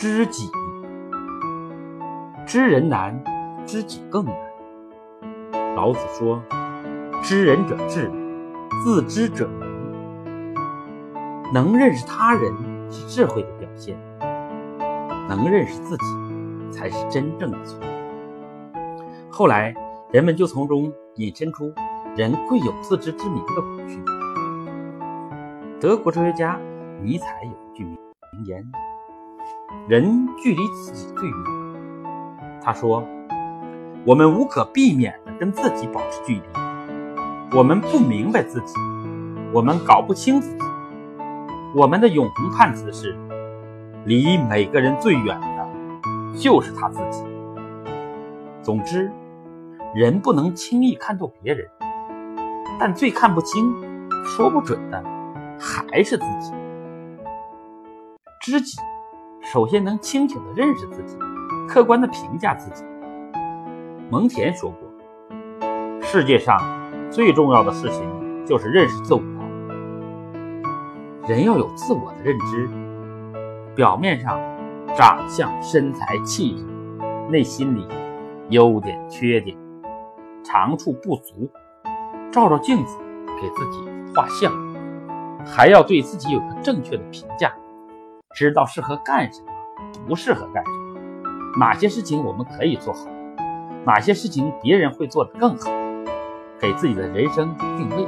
知己，知人难，知己更难。老子说：“知人者智，自知者明。”能认识他人是智慧的表现，能认识自己才是真正的聪明。后来，人们就从中引申出“人贵有自知之明”的古训。德国哲学家尼采有一句名言。人距离自己最远。他说：“我们无可避免地跟自己保持距离。我们不明白自己，我们搞不清自己。我们的永恒判词是：离每个人最远的，就是他自己。总之，人不能轻易看透别人，但最看不清、说不准的还是自己。知己。”首先能清醒地认识自己，客观地评价自己。蒙恬说过：“世界上最重要的事情就是认识自我。人要有自我的认知，表面上长相、身材、气质，内心里优点、缺点、长处、不足，照照镜子给自己画像，还要对自己有个正确的评价。”知道适合干什么，不适合干什么，哪些事情我们可以做好，哪些事情别人会做得更好，给自己的人生定位。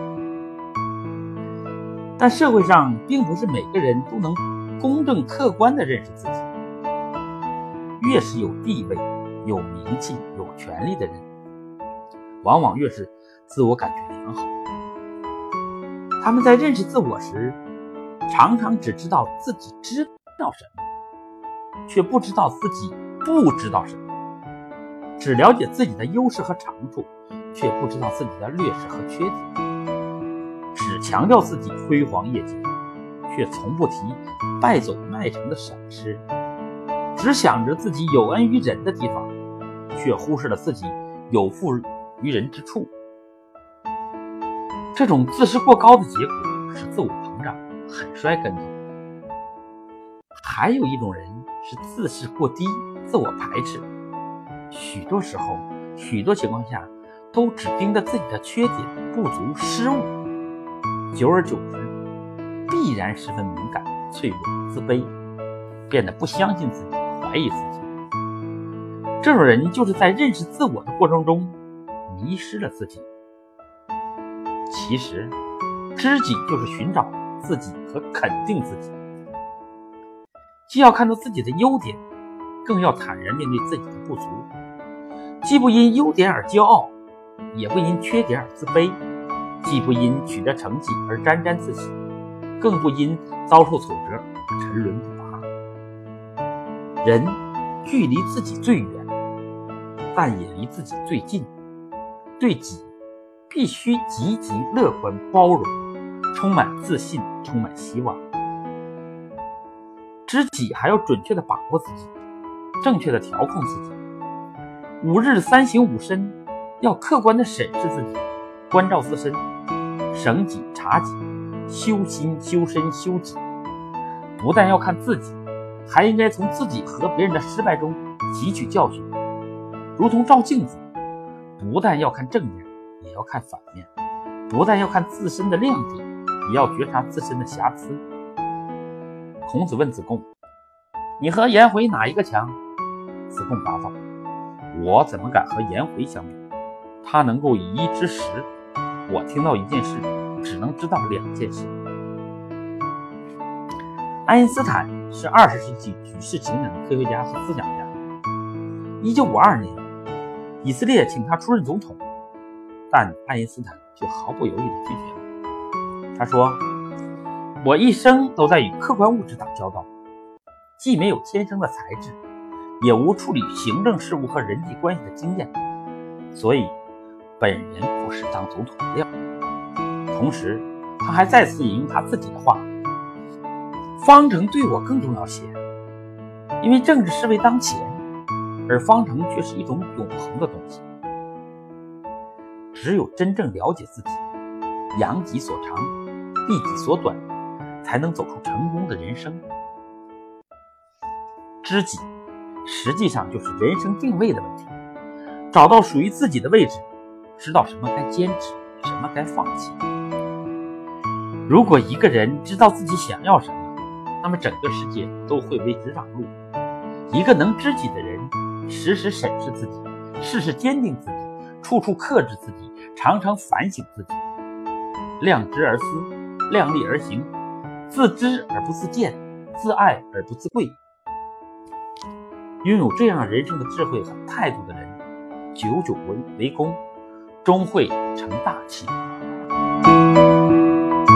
但社会上并不是每个人都能公正客观地认识自己，越是有地位、有名气、有权利的人，往往越是自我感觉良好。他们在认识自我时，常常只知道自己知道什么，却不知道自己不知道什么；只了解自己的优势和长处，却不知道自己的劣势和缺点；只强调自己辉煌业绩，却从不提败走麦城的损失；只想着自己有恩于人的地方，却忽视了自己有负于人之处。这种自视过高的结果是自我膨胀。很摔跟头。还有一种人是自视过低、自我排斥，许多时候、许多情况下都只盯着自己的缺点、不足、失误，久而久之，必然十分敏感、脆弱、自卑，变得不相信自己、怀疑自己。这种人就是在认识自我的过程中迷失了自己。其实，知己就是寻找。自己和肯定自己，既要看到自己的优点，更要坦然面对自己的不足；既不因优点而骄傲，也不因缺点而自卑；既不因取得成绩而沾沾自喜，更不因遭受挫折而沉沦不拔。人距离自己最远，但也离自己最近。对己，必须积极乐观包容。充满自信，充满希望。知己还要准确的把握自己，正确的调控自己。五日三省吾身，要客观的审视自己，关照自身，省己察己，修心修身修己。不但要看自己，还应该从自己和别人的失败中汲取教训，如同照镜子，不但要看正面，也要看反面；不但要看自身的亮点。也要觉察自身的瑕疵。孔子问子贡：“你和颜回哪一个强？”子贡答道：“我怎么敢和颜回相比？他能够以一知十，我听到一件事，只能知道两件事。”爱因斯坦是二十世纪举世情人的科学家和思想家。一九五二年，以色列请他出任总统，但爱因斯坦却毫不犹豫地拒绝了。他说：“我一生都在与客观物质打交道，既没有天生的才智，也无处理行政事务和人际关系的经验，所以本人不是当总统的料。”同时，他还再次引用他自己的话：“方程对我更重要些，因为政治是为当前，而方程却是一种永恒的东西。只有真正了解自己，扬己所长。”避己所短，才能走出成功的人生。知己，实际上就是人生定位的问题。找到属于自己的位置，知道什么该坚持，什么该放弃。如果一个人知道自己想要什么，那么整个世界都会为之让路。一个能知己的人，时时审视自己，事事坚定自己，处处克制自己，常常反省自己，量之而思，量力而行，自知而不自见，自爱而不自贵。拥有这样人生的智慧和态度的人，久久为为功，终会成大器。